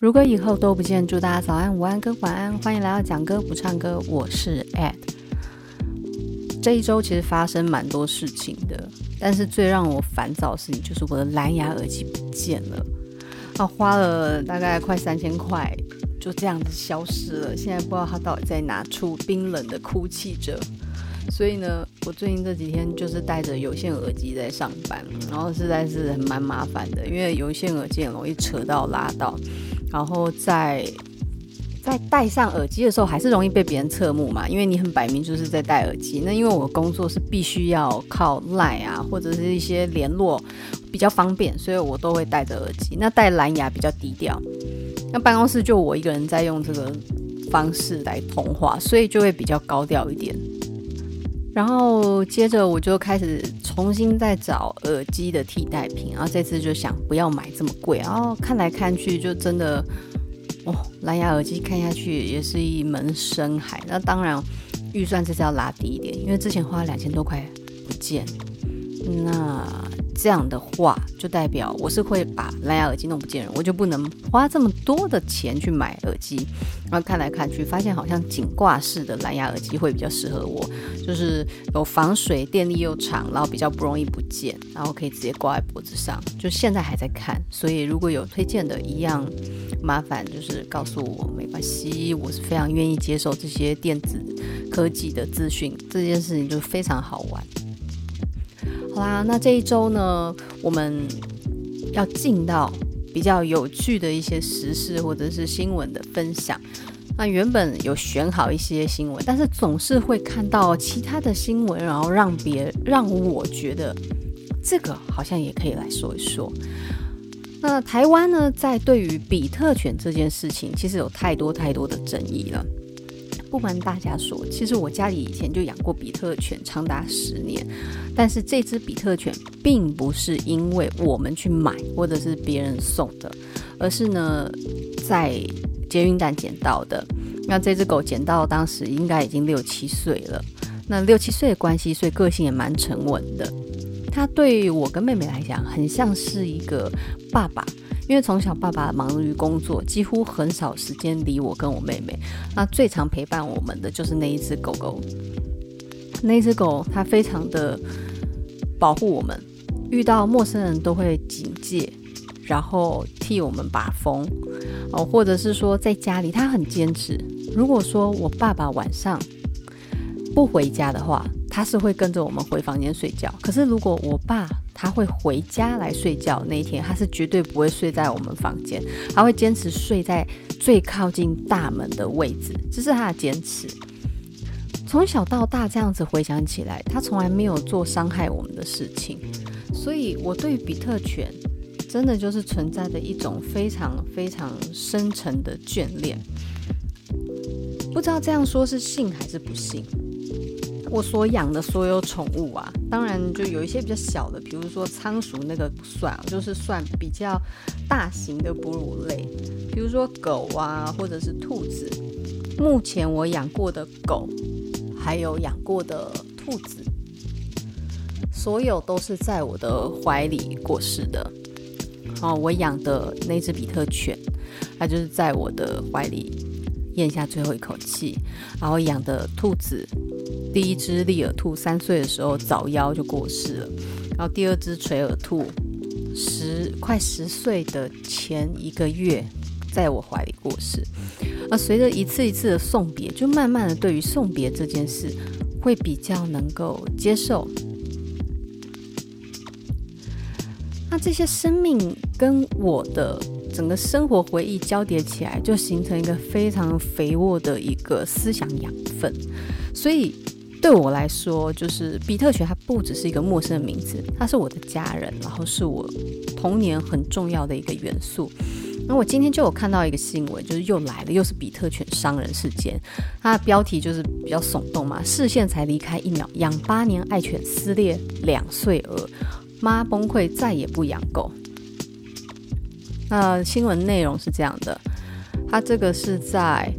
如果以后都不见，祝大家早安、午安跟晚安。欢迎来到讲歌不唱歌，我是 Ed。这一周其实发生蛮多事情的，但是最让我烦躁的事情就是我的蓝牙耳机不见了。啊，花了大概快三千块，就这样子消失了。现在不知道它到底在哪处，冰冷的哭泣着。所以呢，我最近这几天就是戴着有线耳机在上班，然后实在是蛮麻烦的，因为有线耳机很容易扯到拉到。然后在在戴上耳机的时候，还是容易被别人侧目嘛，因为你很摆明就是在戴耳机。那因为我工作是必须要靠 Line 啊，或者是一些联络比较方便，所以我都会戴着耳机。那戴蓝牙比较低调。那办公室就我一个人在用这个方式来通话，所以就会比较高调一点。然后接着我就开始重新再找耳机的替代品，然后这次就想不要买这么贵，然后看来看去就真的，哦，蓝牙耳机看下去也是一门深海。那当然预算这次要拉低一点，因为之前花两千多块不见，那。这样的话，就代表我是会把蓝牙耳机弄不见人，我就不能花这么多的钱去买耳机。然后看来看去，发现好像颈挂式的蓝牙耳机会比较适合我，就是有防水，电力又长，然后比较不容易不见，然后可以直接挂在脖子上。就现在还在看，所以如果有推荐的，一样麻烦就是告诉我，没关系，我是非常愿意接受这些电子科技的资讯，这件事情就非常好玩。好啦，那这一周呢，我们要进到比较有趣的一些时事或者是新闻的分享。那原本有选好一些新闻，但是总是会看到其他的新闻，然后让别让我觉得这个好像也可以来说一说。那台湾呢，在对于比特犬这件事情，其实有太多太多的争议了。不瞒大家说，其实我家里以前就养过比特犬，长达十年。但是这只比特犬并不是因为我们去买或者是别人送的，而是呢在捷运站捡到的。那这只狗捡到当时应该已经六七岁了。那六七岁的关系，所以个性也蛮沉稳的。它对我跟妹妹来讲，很像是一个爸爸。因为从小爸爸忙于工作，几乎很少时间理我跟我妹妹。那最常陪伴我们的就是那一只狗狗。那只狗它非常的保护我们，遇到陌生人都会警戒，然后替我们把风。哦，或者是说在家里，它很坚持。如果说我爸爸晚上不回家的话，他是会跟着我们回房间睡觉。可是如果我爸他会回家来睡觉那一天，他是绝对不会睡在我们房间，他会坚持睡在最靠近大门的位置，这是他的坚持。从小到大这样子回想起来，他从来没有做伤害我们的事情，所以我对比特犬真的就是存在着一种非常非常深沉的眷恋。不知道这样说是信还是不信？我所养的所有宠物啊，当然就有一些比较小的，比如说仓鼠那个不算，就是算比较大型的哺乳类，比如说狗啊，或者是兔子。目前我养过的狗，还有养过的兔子，所有都是在我的怀里过世的。哦，我养的那只比特犬，它就是在我的怀里咽下最后一口气，然后养的兔子。第一只利耳兔三岁的时候早夭就过世了，然后第二只垂耳兔十快十岁的前一个月在我怀里过世。而随着一次一次的送别，就慢慢的对于送别这件事会比较能够接受。那这些生命跟我的整个生活回忆交叠起来，就形成一个非常肥沃的一个思想养分，所以。对我来说，就是比特犬，它不只是一个陌生的名字，它是我的家人，然后是我童年很重要的一个元素。那我今天就有看到一个新闻，就是又来了，又是比特犬伤人事件。它的标题就是比较耸动嘛，视线才离开一秒，养八年爱犬撕裂两岁儿，妈崩溃再也不养狗。那新闻内容是这样的，它这个是在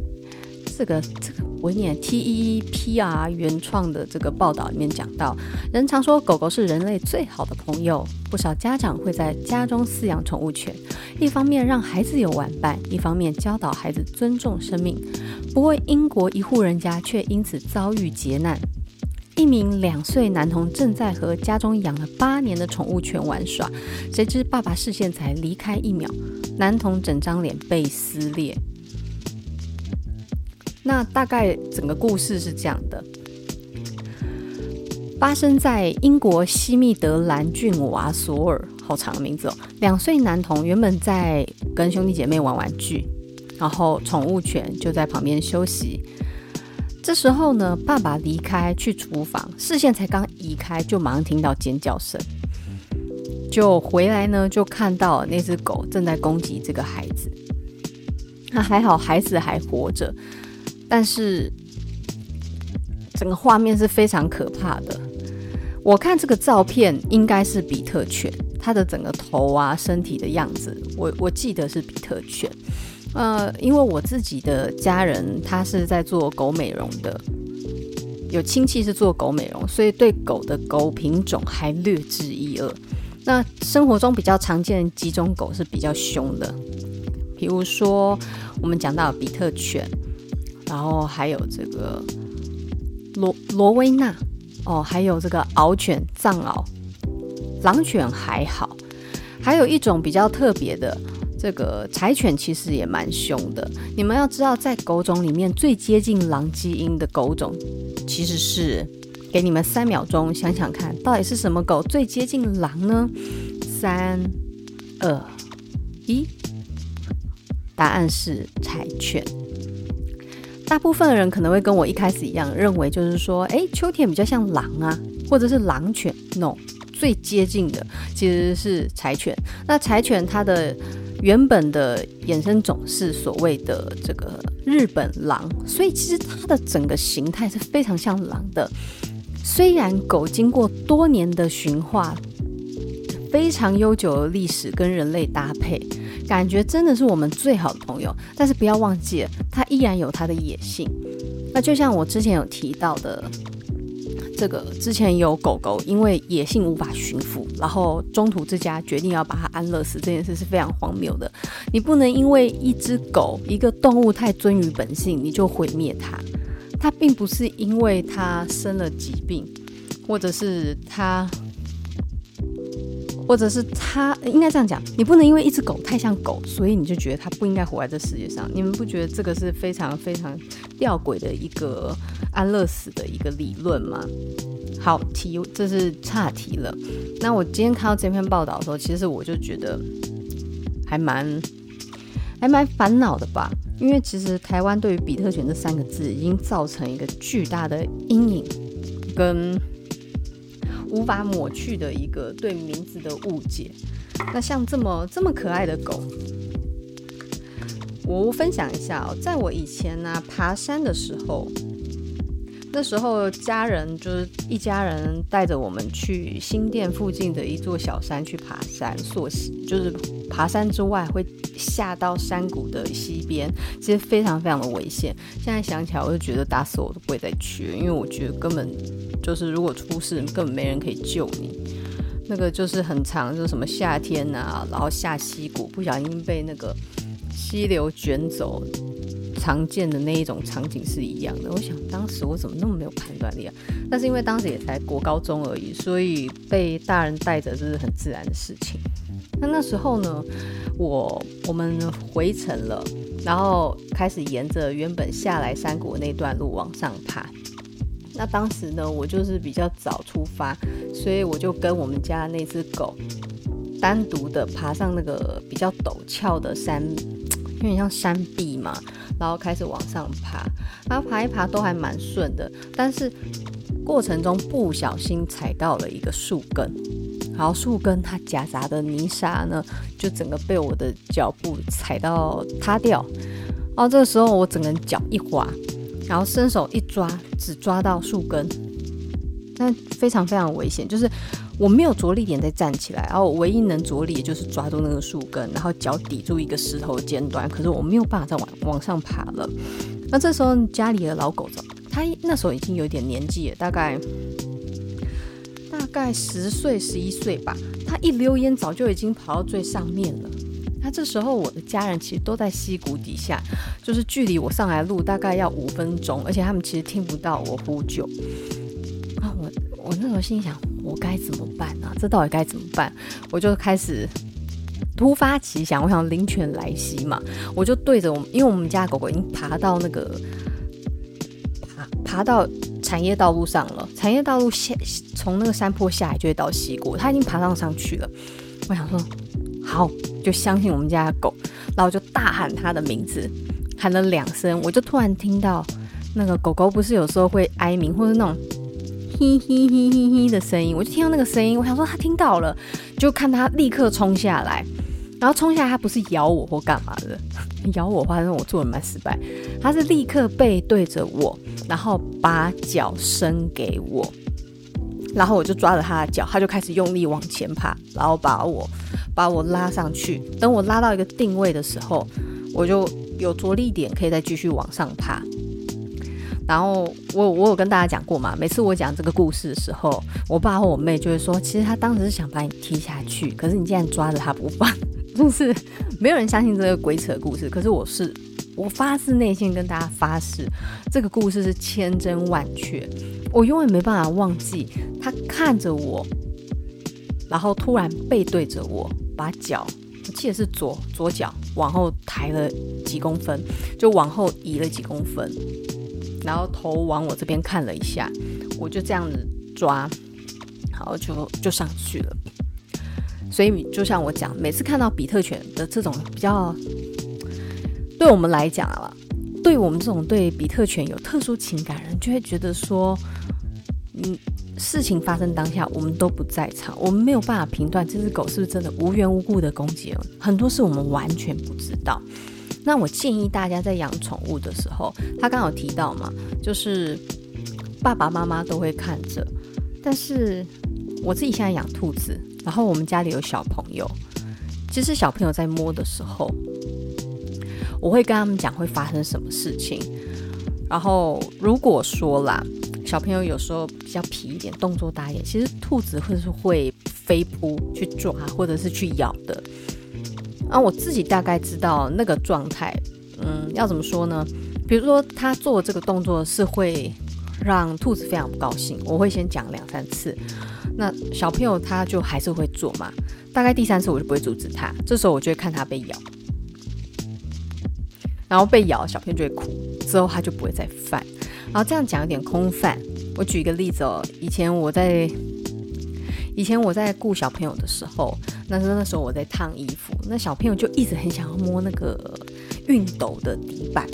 这个这个。我念 T E E P R 原创的这个报道里面讲到，人常说狗狗是人类最好的朋友，不少家长会在家中饲养宠物犬，一方面让孩子有玩伴，一方面教导孩子尊重生命。不过，英国一户人家却因此遭遇劫难。一名两岁男童正在和家中养了八年的宠物犬玩耍，谁知爸爸视线才离开一秒，男童整张脸被撕裂。那大概整个故事是这样的：发生在英国西密德兰郡瓦索尔，好长的名字哦。两岁男童原本在跟兄弟姐妹玩玩具，然后宠物犬就在旁边休息。这时候呢，爸爸离开去厨房，视线才刚移开，就马上听到尖叫声，就回来呢，就看到那只狗正在攻击这个孩子。那还好，孩子还活着，但是整个画面是非常可怕的。我看这个照片应该是比特犬，它的整个头啊、身体的样子，我我记得是比特犬。呃，因为我自己的家人他是在做狗美容的，有亲戚是做狗美容，所以对狗的狗品种还略知一二。那生活中比较常见的几种狗是比较凶的，比如说我们讲到比特犬，然后还有这个罗罗威纳，哦，还有这个獒犬、藏獒，狼犬还好，还有一种比较特别的。这个柴犬其实也蛮凶的。你们要知道，在狗种里面最接近狼基因的狗种，其实是给你们三秒钟想想看，到底是什么狗最接近狼呢？三、二、一，答案是柴犬。大部分人可能会跟我一开始一样，认为就是说，哎，秋田比较像狼啊，或者是狼犬。No，最接近的其实是柴犬。那柴犬它的原本的衍生种是所谓的这个日本狼，所以其实它的整个形态是非常像狼的。虽然狗经过多年的驯化，非常悠久的历史跟人类搭配，感觉真的是我们最好的朋友。但是不要忘记了，它依然有它的野性。那就像我之前有提到的。这个之前有狗狗因为野性无法驯服，然后中途之家决定要把它安乐死，这件事是非常荒谬的。你不能因为一只狗、一个动物太尊于本性，你就毁灭它。它并不是因为它生了疾病，或者是它。或者是他应该这样讲，你不能因为一只狗太像狗，所以你就觉得它不应该活在这世界上。你们不觉得这个是非常非常吊诡的一个安乐死的一个理论吗？好，题这是岔题了。那我今天看到这篇报道的时候，其实我就觉得还蛮还蛮烦恼的吧，因为其实台湾对于比特犬这三个字已经造成一个巨大的阴影跟。无法抹去的一个对名字的误解。那像这么这么可爱的狗，我分享一下哦，在我以前呢、爬山的时候，那时候家人就是一家人带着我们去新店附近的一座小山去爬山，溯溪就是爬山之外会下到山谷的溪边，其实非常非常的危险。现在想起来，我就觉得打死我都不会再去，因为我觉得根本。就是如果出事，根本没人可以救你。那个就是很长，就是什么夏天啊，然后下溪谷，不小心被那个溪流卷走，常见的那一种场景是一样的。我想当时我怎么那么没有判断力啊？但是因为当时也才国高中而已，所以被大人带着是很自然的事情。那那时候呢，我我们回程了，然后开始沿着原本下来山谷那段路往上爬。那当时呢，我就是比较早出发，所以我就跟我们家那只狗单独的爬上那个比较陡峭的山，有点像山壁嘛，然后开始往上爬，然后爬一爬都还蛮顺的，但是过程中不小心踩到了一个树根，然后树根它夹杂的泥沙呢，就整个被我的脚步踩到塌掉，然后这个时候我整个脚一滑。然后伸手一抓，只抓到树根，那非常非常危险。就是我没有着力点再站起来，然后我唯一能着力就是抓住那个树根，然后脚抵住一个石头尖端。可是我没有办法再往往上爬了。那这时候家里的老狗子，它那时候已经有点年纪了，大概大概十岁十一岁吧。它一溜烟早就已经跑到最上面了。那这时候我的家人其实都在溪谷底下，就是距离我上来路大概要五分钟，而且他们其实听不到我呼救。啊，我我那时候心想，我该怎么办呢？这到底该怎么办？我就开始。突发奇想，我想灵犬来袭嘛，我就对着我们，因为我们家狗狗已经爬到那个爬爬到产业道路上了，产业道路下从那个山坡下来就会到溪谷，它已经爬上上去了。我想说，好，就相信我们家的狗，然后就大喊它的名字，喊了两声，我就突然听到那个狗狗不是有时候会哀鸣或者那种嘿嘿嘿嘿嘿的声音，我就听到那个声音，我想说他听到了，就看他立刻冲下来。然后冲下来，他不是咬我或干嘛的，咬我的话，那我做的蛮失败。他是立刻背对着我，然后把脚伸给我，然后我就抓着他的脚，他就开始用力往前爬，然后把我把我拉上去。等我拉到一个定位的时候，我就有着力点可以再继续往上爬。然后我我有跟大家讲过嘛，每次我讲这个故事的时候，我爸和我妹就会说，其实他当时是想把你踢下去，可是你竟然抓着他不放。就是没有人相信这个鬼扯故事，可是我是我发自内心跟大家发誓，这个故事是千真万确，我永远没办法忘记他看着我，然后突然背对着我，把脚，我记得是左左脚往后抬了几公分，就往后移了几公分，然后头往我这边看了一下，我就这样子抓，然后就就上去了。所以，就像我讲，每次看到比特犬的这种比较，对我们来讲啊，对我们这种对比特犬有特殊情感人，就会觉得说，嗯，事情发生当下，我们都不在场，我们没有办法评断这只狗是不是真的无缘无故的攻击了，很多事我们完全不知道。那我建议大家在养宠物的时候，他刚好提到嘛，就是爸爸妈妈都会看着，但是我自己现在养兔子。然后我们家里有小朋友，其实小朋友在摸的时候，我会跟他们讲会发生什么事情。然后如果说啦，小朋友有时候比较皮一点，动作大一点，其实兔子会是会飞扑去抓或者是去咬的。啊，我自己大概知道那个状态，嗯，要怎么说呢？比如说他做这个动作是会让兔子非常不高兴，我会先讲两三次。那小朋友他就还是会做嘛，大概第三次我就不会阻止他，这时候我就会看他被咬，然后被咬小朋友就会哭，之后他就不会再犯。然后这样讲有点空泛，我举一个例子哦，以前我在以前我在顾小朋友的时候，那是那时候我在烫衣服，那小朋友就一直很想要摸那个熨斗的底板，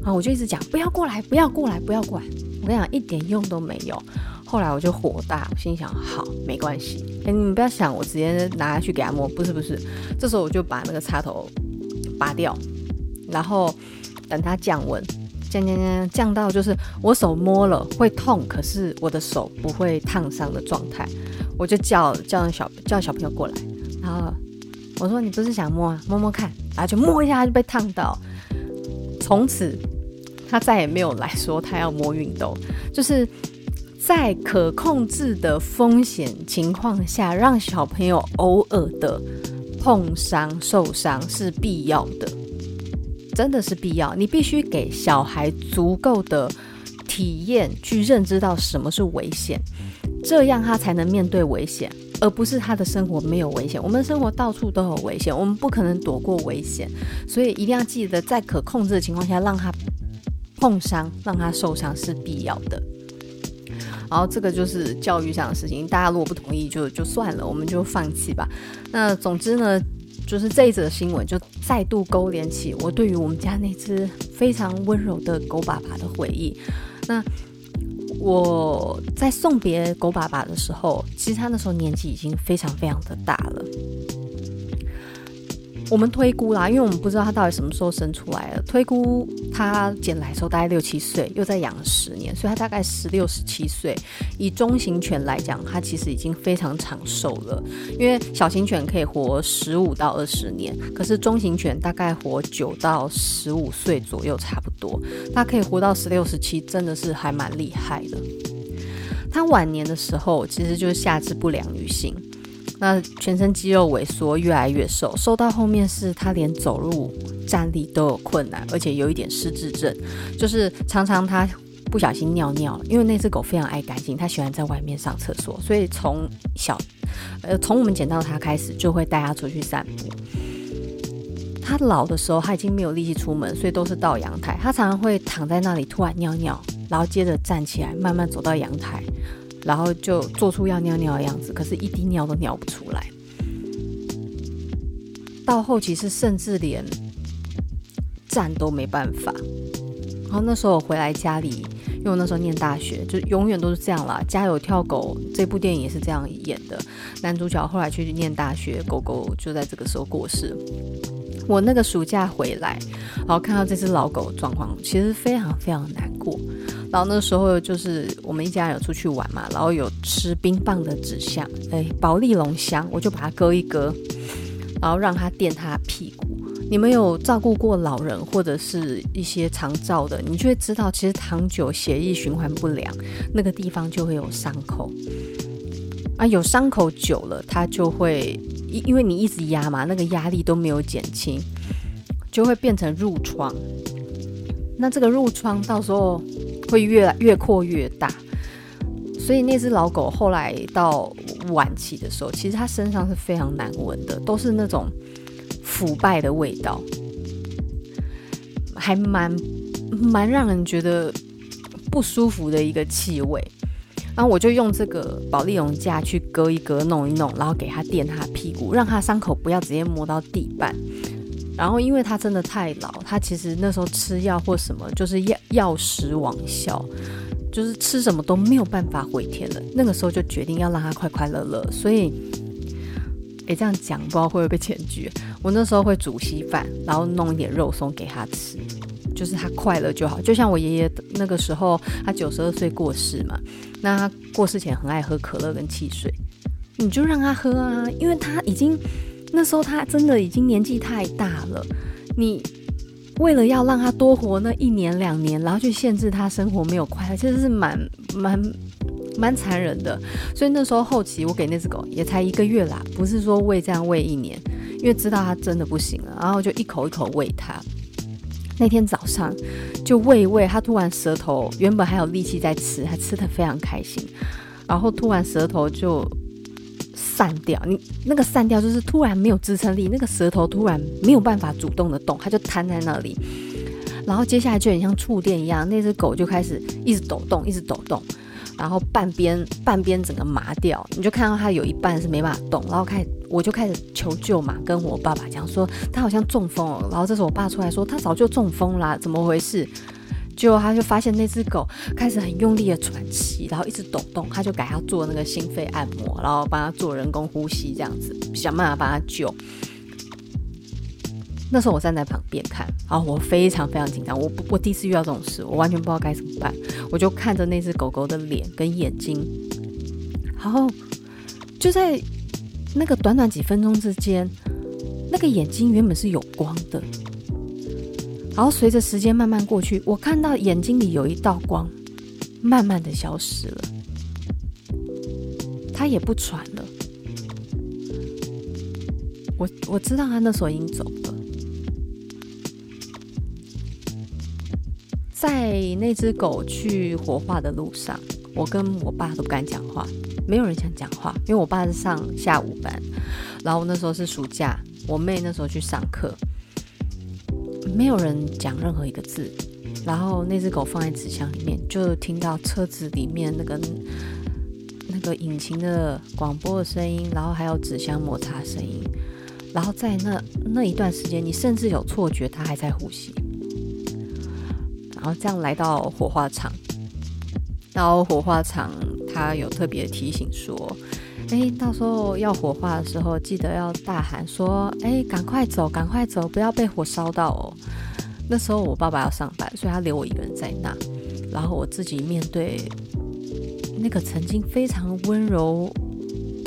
然后我就一直讲不要过来，不要过来，不要过来，我跟你讲一点用都没有。后来我就火大，我心想好没关系，哎，你们不要想我直接拿下去给他摸，不是不是，这时候我就把那个插头拔掉，然后等它降温，降降降降到就是我手摸了会痛，可是我的手不会烫伤的状态，我就叫叫小叫小朋友过来，然后我说你不是想摸啊，摸摸看，然后就摸一下就被烫到，从此他再也没有来说他要摸熨斗，就是。在可控制的风险情况下，让小朋友偶尔的碰伤、受伤是必要的，真的是必要。你必须给小孩足够的体验，去认知到什么是危险，这样他才能面对危险，而不是他的生活没有危险。我们的生活到处都有危险，我们不可能躲过危险，所以一定要记得，在可控制的情况下，让他碰伤、让他受伤是必要的。然后这个就是教育上的事情，大家如果不同意就就算了，我们就放弃吧。那总之呢，就是这一则新闻就再度勾连起我对于我们家那只非常温柔的狗爸爸的回忆。那我在送别狗爸爸的时候，其实他那时候年纪已经非常非常的大了。我们推估啦，因为我们不知道他到底什么时候生出来的，推估他捡来的时候大概六七岁，又再养了十年，所以他大概十六、十七岁。以中型犬来讲，它其实已经非常长寿了。因为小型犬可以活十五到二十年，可是中型犬大概活九到十五岁左右，差不多。它可以活到十六、十七，真的是还蛮厉害的。它晚年的时候，其实就是下肢不良于行。那全身肌肉萎缩，越来越瘦，瘦到后面是他连走路站立都有困难，而且有一点失智症，就是常常他不小心尿尿，因为那只狗非常爱干净，他喜欢在外面上厕所，所以从小，呃，从我们捡到它开始，就会带它出去散步。他老的时候，他已经没有力气出门，所以都是到阳台，他常常会躺在那里突然尿尿，然后接着站起来，慢慢走到阳台。然后就做出要尿尿的样子，可是一滴尿都尿不出来。到后期是甚至连站都没办法。然后那时候我回来家里，因为我那时候念大学，就永远都是这样啦。家有跳狗这部电影也是这样演的。男主角后来去念大学，狗狗就在这个时候过世。我那个暑假回来，然后看到这只老狗状况，其实非常非常难过。然后那时候就是我们一家人有出去玩嘛，然后有吃冰棒的纸箱，哎，保丽龙箱，我就把它割一割，然后让它垫它屁股。你们有照顾过老人或者是一些长照的，你就会知道，其实躺久血液循环不良，那个地方就会有伤口啊，有伤口久了，它就会因因为你一直压嘛，那个压力都没有减轻，就会变成褥疮。那这个褥疮到时候。会越来越扩越大，所以那只老狗后来到晚期的时候，其实它身上是非常难闻的，都是那种腐败的味道，还蛮蛮让人觉得不舒服的一个气味。然后我就用这个保利龙架去割一割、弄一弄，然后给它垫它屁股，让它伤口不要直接摸到地板。然后，因为他真的太老，他其实那时候吃药或什么，就是药药食亡效，就是吃什么都没有办法回天了。那个时候就决定要让他快快乐乐。所以，诶，这样讲不知道会不会被检举。我那时候会煮稀饭，然后弄一点肉松给他吃，就是他快乐就好。就像我爷爷那个时候，他九十二岁过世嘛，那他过世前很爱喝可乐跟汽水，你就让他喝啊，因为他已经。那时候他真的已经年纪太大了，你为了要让他多活那一年两年，然后去限制他生活没有快乐，其实是蛮蛮蛮残忍的。所以那时候后期我给那只狗也才一个月啦，不是说喂这样喂一年，因为知道它真的不行了，然后就一口一口喂它。那天早上就喂一喂，它突然舌头原本还有力气在吃，还吃得非常开心，然后突然舌头就。散掉，你那个散掉就是突然没有支撑力，那个舌头突然没有办法主动的动，它就瘫在那里。然后接下来就很像触电一样，那只狗就开始一直抖动，一直抖动，然后半边半边整个麻掉，你就看到它有一半是没办法动。然后开始我就开始求救嘛，跟我爸爸讲说它好像中风了。然后这时候我爸出来说它早就中风啦，怎么回事？结果他就发现那只狗开始很用力的喘气，然后一直抖动，他就给他做那个心肺按摩，然后帮他做人工呼吸，这样子想办法帮他救。那时候我站在旁边看，然后我非常非常紧张，我我第一次遇到这种事，我完全不知道该怎么办，我就看着那只狗狗的脸跟眼睛，然后就在那个短短几分钟之间，那个眼睛原本是有光的。然后随着时间慢慢过去，我看到眼睛里有一道光，慢慢的消失了。他也不喘了。我我知道他那时候已经走了。在那只狗去火化的路上，我跟我爸都不敢讲话，没有人想讲话，因为我爸是上下午班，然后那时候是暑假，我妹那时候去上课。没有人讲任何一个字，然后那只狗放在纸箱里面，就听到车子里面那个那个引擎的广播的声音，然后还有纸箱摩擦声音，然后在那那一段时间，你甚至有错觉它还在呼吸，然后这样来到火化场，然后火化场它有特别提醒说。哎，到时候要火化的时候，记得要大喊说：“哎，赶快走，赶快走，不要被火烧到哦。”那时候我爸爸要上班，所以他留我一个人在那，然后我自己面对那个曾经非常温柔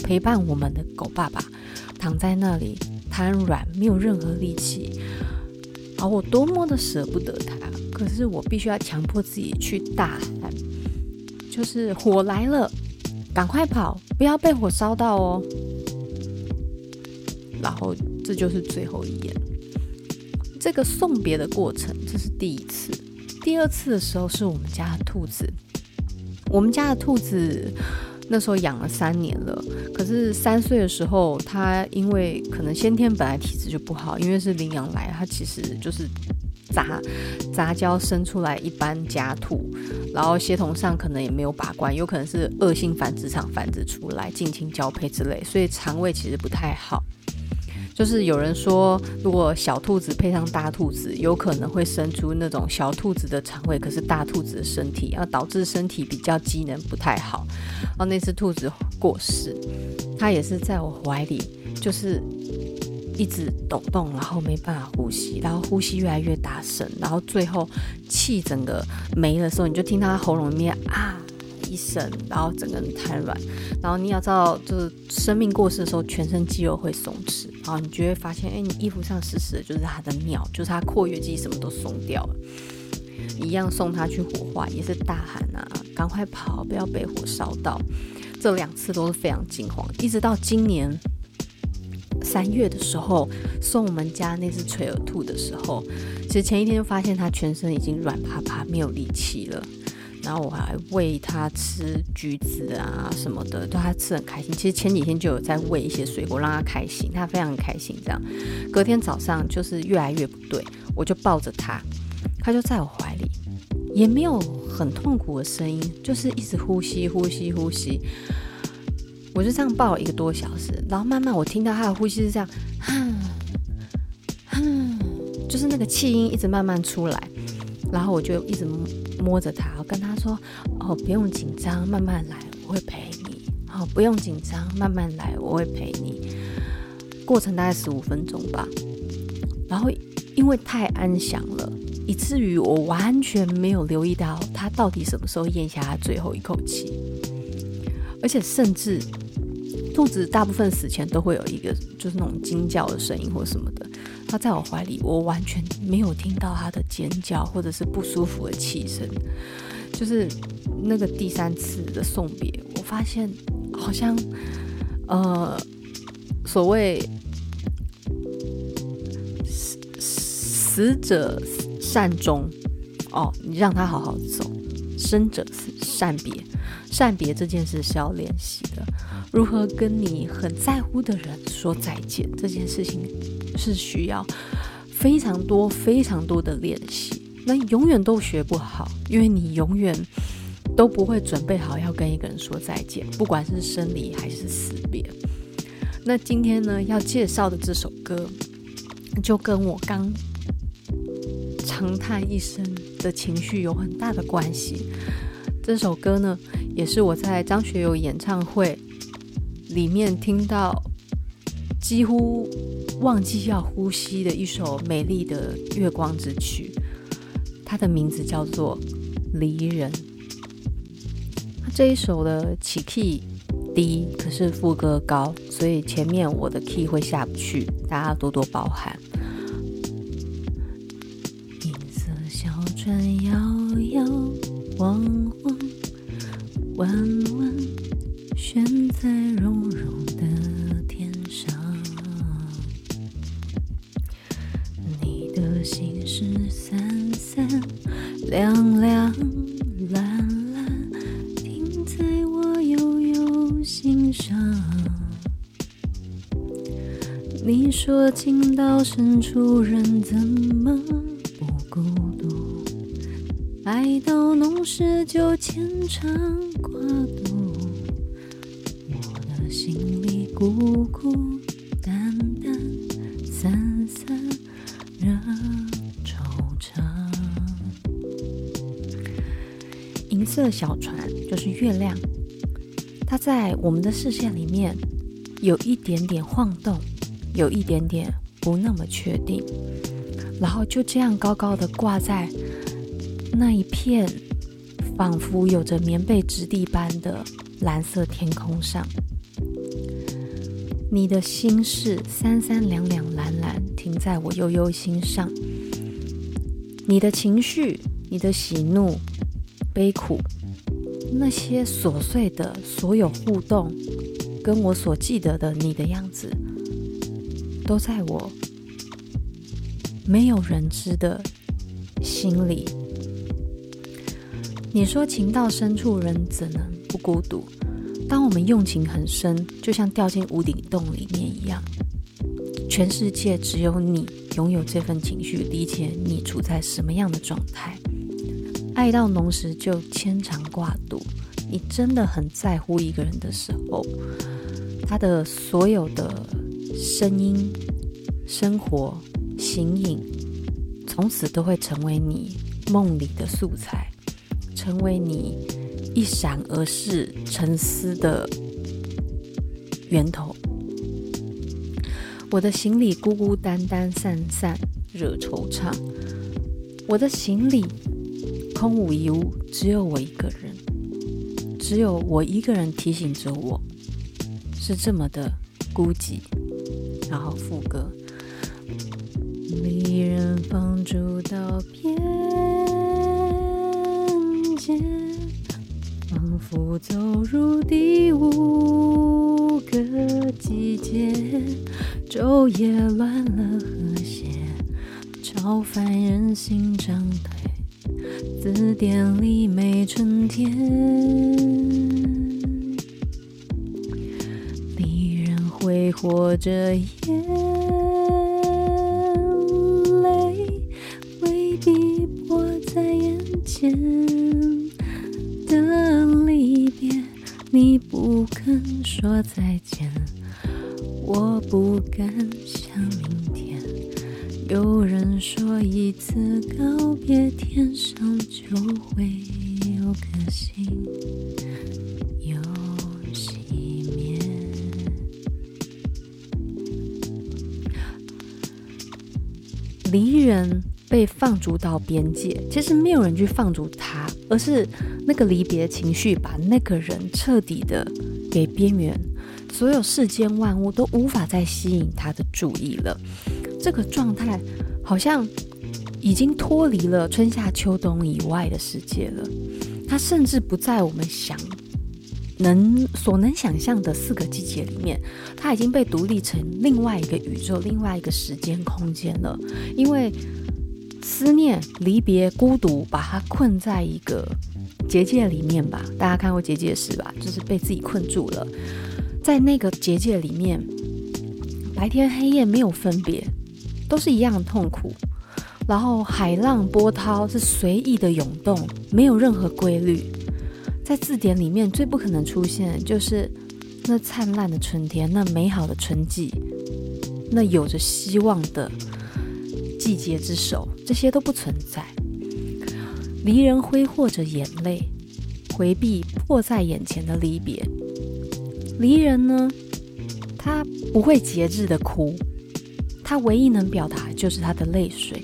陪伴我们的狗爸爸，躺在那里瘫软，没有任何力气，而我多么的舍不得他，可是我必须要强迫自己去大喊，就是火来了，赶快跑，不要被火烧到哦。然后这就是最后一眼。这个送别的过程，这是第一次。第二次的时候是我们家的兔子。我们家的兔子那时候养了三年了，可是三岁的时候，它因为可能先天本来体质就不好，因为是领养来，它其实就是杂杂交生出来一般家兔，然后血统上可能也没有把关，有可能是恶性繁殖场繁殖出来近亲交配之类，所以肠胃其实不太好。就是有人说，如果小兔子配上大兔子，有可能会生出那种小兔子的肠胃，可是大兔子的身体，要导致身体比较机能不太好。然后那只兔子过世，它也是在我怀里，就是一直抖动，然后没办法呼吸，然后呼吸越来越大声，然后最后气整个没的时候，你就听到喉咙里面啊。一声，然后整个人瘫软，然后你要知道，就是生命过世的时候，全身肌肉会松弛，然后你就会发现，哎，你衣服上湿湿的，就是他的尿，就是他括约肌什么都松掉了。一样送他去火化，也是大喊啊，赶快跑，不要被火烧到。这两次都是非常惊慌，一直到今年三月的时候，送我们家那只垂耳兔的时候，其实前一天就发现它全身已经软趴趴，没有力气了。然后我还喂它吃橘子啊什么的，都它吃很开心。其实前几天就有在喂一些水果让它开心，它非常开心。这样，隔天早上就是越来越不对，我就抱着它，它就在我怀里，也没有很痛苦的声音，就是一直呼吸呼吸呼吸。我就这样抱了一个多小时，然后慢慢我听到他的呼吸是这样，哼哼，就是那个气音一直慢慢出来，然后我就一直。摸着他，我跟他说：“哦，不用紧张，慢慢来，我会陪你。哦，不用紧张，慢慢来，我会陪你。”过程大概十五分钟吧。然后因为太安详了，以至于我完全没有留意到他到底什么时候咽下他最后一口气。而且甚至兔子大部分死前都会有一个就是那种惊叫的声音或什么的。它在我怀里，我完全没有听到它的尖叫或者是不舒服的气声。就是那个第三次的送别，我发现好像，呃，所谓死死者善终哦，你让他好好走；生者善别，善别这件事是要练习的。如何跟你很在乎的人说再见，这件事情。是需要非常多、非常多的练习，那永远都学不好，因为你永远都不会准备好要跟一个人说再见，不管是生离还是死别。那今天呢，要介绍的这首歌，就跟我刚长叹一声的情绪有很大的关系。这首歌呢，也是我在张学友演唱会里面听到。几乎忘记要呼吸的一首美丽的月光之曲，它的名字叫做《离人》。这一首的起 key 低，可是副歌高，所以前面我的 key 会下不去，大家多多包涵。银色小船摇弯弯悬在绒绒的。天上，你的心事三三两两蓝蓝，停在我悠悠心上。你说情到深处人怎么不孤独？爱到浓时就牵肠小船就是月亮，它在我们的视线里面有一点点晃动，有一点点不那么确定。然后就这样高高的挂在那一片仿佛有着棉被质地般的蓝色天空上。你的心事三三两两蓝蓝停在我悠悠心上，你的情绪，你的喜怒悲苦，那些琐碎的所有互动，跟我所记得的你的样子，都在我没有人知的心里。你说情到深处人怎能不孤独？当我们用情很深，就像掉进无底洞里面一样，全世界只有你拥有这份情绪，理解你处在什么样的状态。爱到浓时就牵肠挂肚，你真的很在乎一个人的时候，他的所有的声音、生活、形影，从此都会成为你梦里的素材，成为你。一闪而逝，沉思的源头。我的行李孤孤单单，散散惹惆怅。我的行李空无一物，只有我一个人，只有我一个人提醒着我，是这么的孤寂。然后副歌：离人放逐到边界。仿佛走入第五个季节，昼夜乱了和谐，超凡人心涨退，字典里没春天。离人挥霍着眼泪，未必迫在眼前。的离别，你不肯说再见，我不敢想明天。有人说一次告别，天上就会有颗星又熄灭。离人被放逐到边界，其实没有人去放逐他。而是那个离别情绪把那个人彻底的给边缘，所有世间。万物都无法再吸引他的注意了。这个状态好像已经脱离了春夏秋冬以外的世界了。它甚至不在我们想能所能想象的四个季节里面，它已经被独立成另外一个宇宙、另外一个时间空间了，因为。思念、离别、孤独，把它困在一个结界里面吧。大家看过结界师吧？就是被自己困住了，在那个结界里面，白天黑夜没有分别，都是一样的痛苦。然后海浪波涛是随意的涌动，没有任何规律。在字典里面最不可能出现，就是那灿烂的春天，那美好的春季，那有着希望的。季节之手，这些都不存在。离人挥霍着眼泪，回避迫在眼前的离别。离人呢，他不会节制的哭，他唯一能表达就是他的泪水。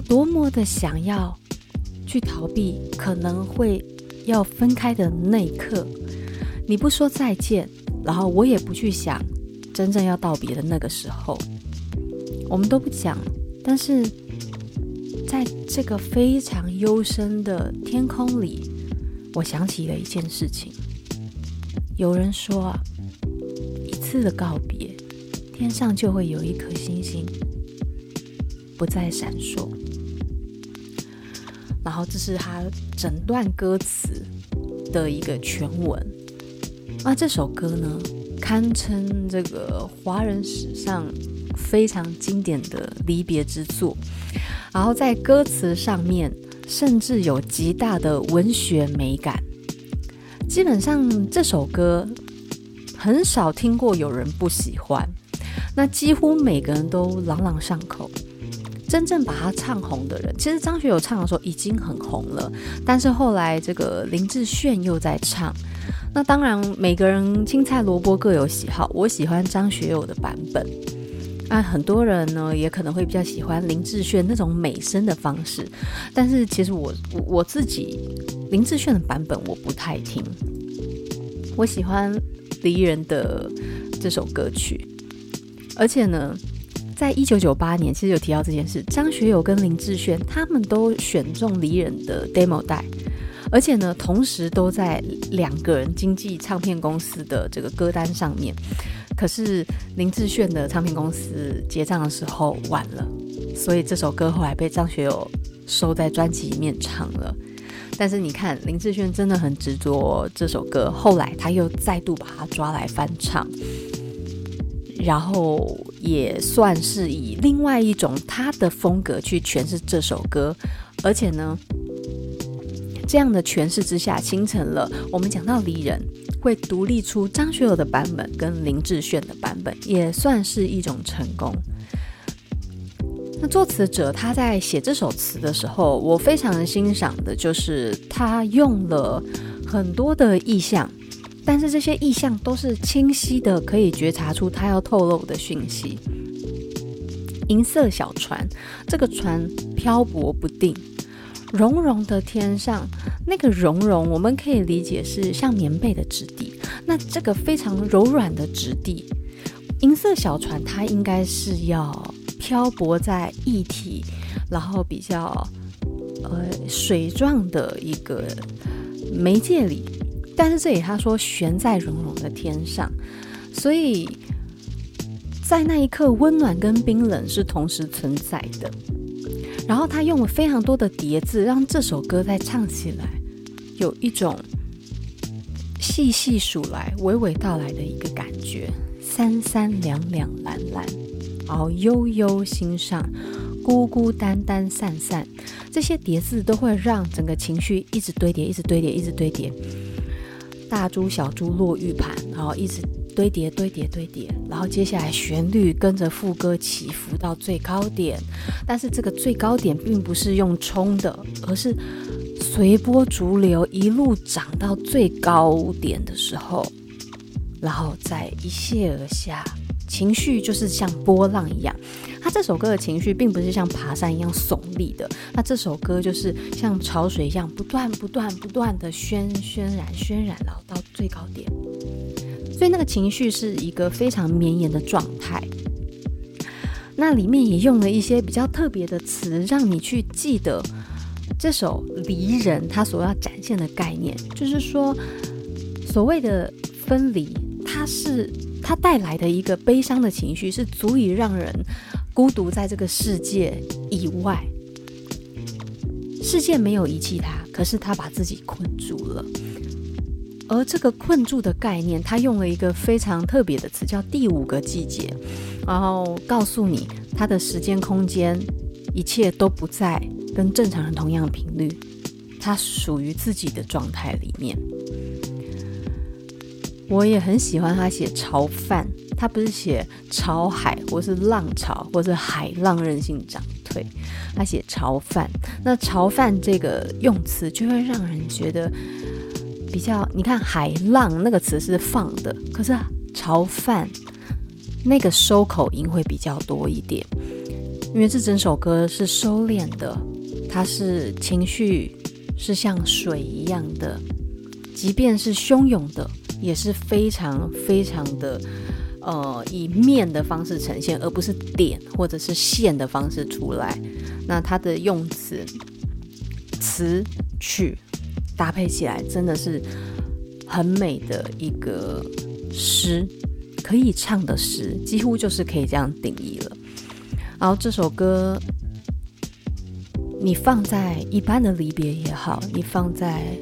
多么的想要去逃避，可能会要分开的那一刻，你不说再见，然后我也不去想真正要道别的那个时候。我们都不讲，但是在这个非常幽深的天空里，我想起了一件事情。有人说啊，一次的告别，天上就会有一颗星星不再闪烁。然后这是他整段歌词的一个全文。那这首歌呢，堪称这个华人史上。非常经典的离别之作，然后在歌词上面甚至有极大的文学美感。基本上这首歌很少听过有人不喜欢，那几乎每个人都朗朗上口。真正把它唱红的人，其实张学友唱的时候已经很红了，但是后来这个林志炫又在唱。那当然每个人青菜萝卜各有喜好，我喜欢张学友的版本。啊，很多人呢也可能会比较喜欢林志炫那种美声的方式，但是其实我我我自己林志炫的版本我不太听，我喜欢离人的这首歌曲，而且呢，在一九九八年其实有提到这件事，张学友跟林志炫他们都选中离人的 demo 带，而且呢，同时都在两个人经纪唱片公司的这个歌单上面。可是林志炫的唱片公司结账的时候晚了，所以这首歌后来被张学友收在专辑里面唱了。但是你看林志炫真的很执着这首歌，后来他又再度把它抓来翻唱，然后也算是以另外一种他的风格去诠释这首歌，而且呢，这样的诠释之下，形成了我们讲到离人。会独立出张学友的版本跟林志炫的版本，也算是一种成功。那作词者他在写这首词的时候，我非常欣赏的就是他用了很多的意象，但是这些意象都是清晰的，可以觉察出他要透露的讯息。银色小船，这个船漂泊不定。绒绒的天上，那个绒绒，我们可以理解是像棉被的质地。那这个非常柔软的质地，银色小船，它应该是要漂泊在液体，然后比较呃水状的一个媒介里。但是这里他说悬在绒绒的天上，所以在那一刻，温暖跟冰冷是同时存在的。然后他用了非常多的叠字，让这首歌在唱起来有一种细细数来、娓娓道来的一个感觉。三三两两蓝蓝，然后悠悠心上，孤孤单单散散，这些叠字都会让整个情绪一直堆叠，一直堆叠，一直堆叠。大珠小珠落玉盘，然后一直。堆叠堆叠堆叠，然后接下来旋律跟着副歌起伏到最高点，但是这个最高点并不是用冲的，而是随波逐流，一路涨到最高点的时候，然后再一泻而下，情绪就是像波浪一样。他这首歌的情绪并不是像爬山一样耸立的，那这首歌就是像潮水一样不断不断不断的渲渲染渲染，然后到最高点。所以那个情绪是一个非常绵延的状态，那里面也用了一些比较特别的词，让你去记得这首《离人》它所要展现的概念，就是说所谓的分离，它是它带来的一个悲伤的情绪，是足以让人孤独在这个世界以外，世界没有遗弃他，可是他把自己困住了。而这个困住的概念，他用了一个非常特别的词，叫第五个季节，然后告诉你他的时间空间一切都不在跟正常人同样的频率，他属于自己的状态里面。我也很喜欢他写潮范，他不是写潮海或是浪潮或是海浪任性涨退，他写潮泛。那潮泛这个用词就会让人觉得。比较，你看海浪那个词是放的，可是潮泛那个收口音会比较多一点，因为这整首歌是收敛的，它是情绪是像水一样的，即便是汹涌的，也是非常非常的呃以面的方式呈现，而不是点或者是线的方式出来。那它的用词词曲。搭配起来真的是很美的一个诗，可以唱的诗，几乎就是可以这样定义了。然后这首歌，你放在一般的离别也好，你放在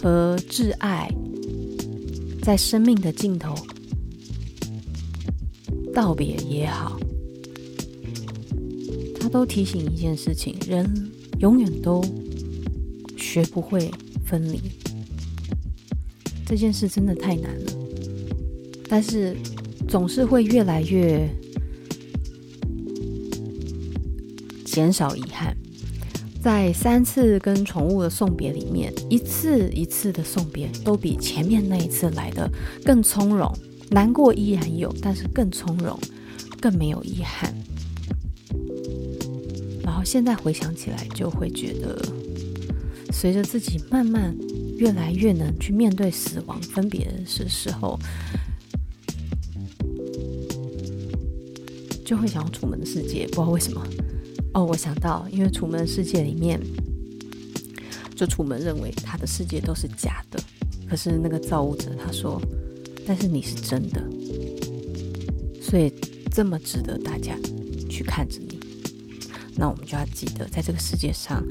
和挚爱在生命的尽头道别也好，它都提醒一件事情：人永远都。学不会分离，这件事真的太难了。但是总是会越来越减少遗憾。在三次跟宠物的送别里面，一次一次的送别都比前面那一次来的更从容。难过依然有，但是更从容，更没有遗憾。然后现在回想起来，就会觉得，随着自己慢慢越来越能去面对死亡、分别的时候，就会想要楚门的世界，不知道为什么。哦，我想到，因为楚门的世界里面，就楚门认为他的世界都是假的，可是那个造物者他说，但是你是真的，所以这么值得大家去看着你。那我们就要记得，在这个世界上，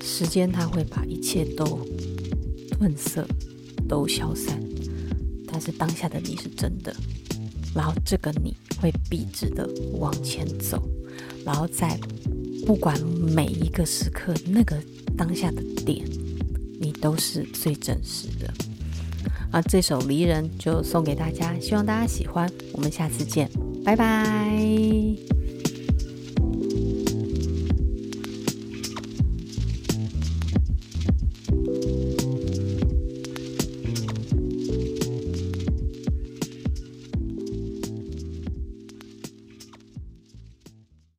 时间它会把一切都褪色，都消散，但是当下的你是真的。然后这个你会笔直的往前走，然后在不管每一个时刻，那个当下的点，你都是最真实的。啊，这首《离人》就送给大家，希望大家喜欢。我们下次见，拜拜。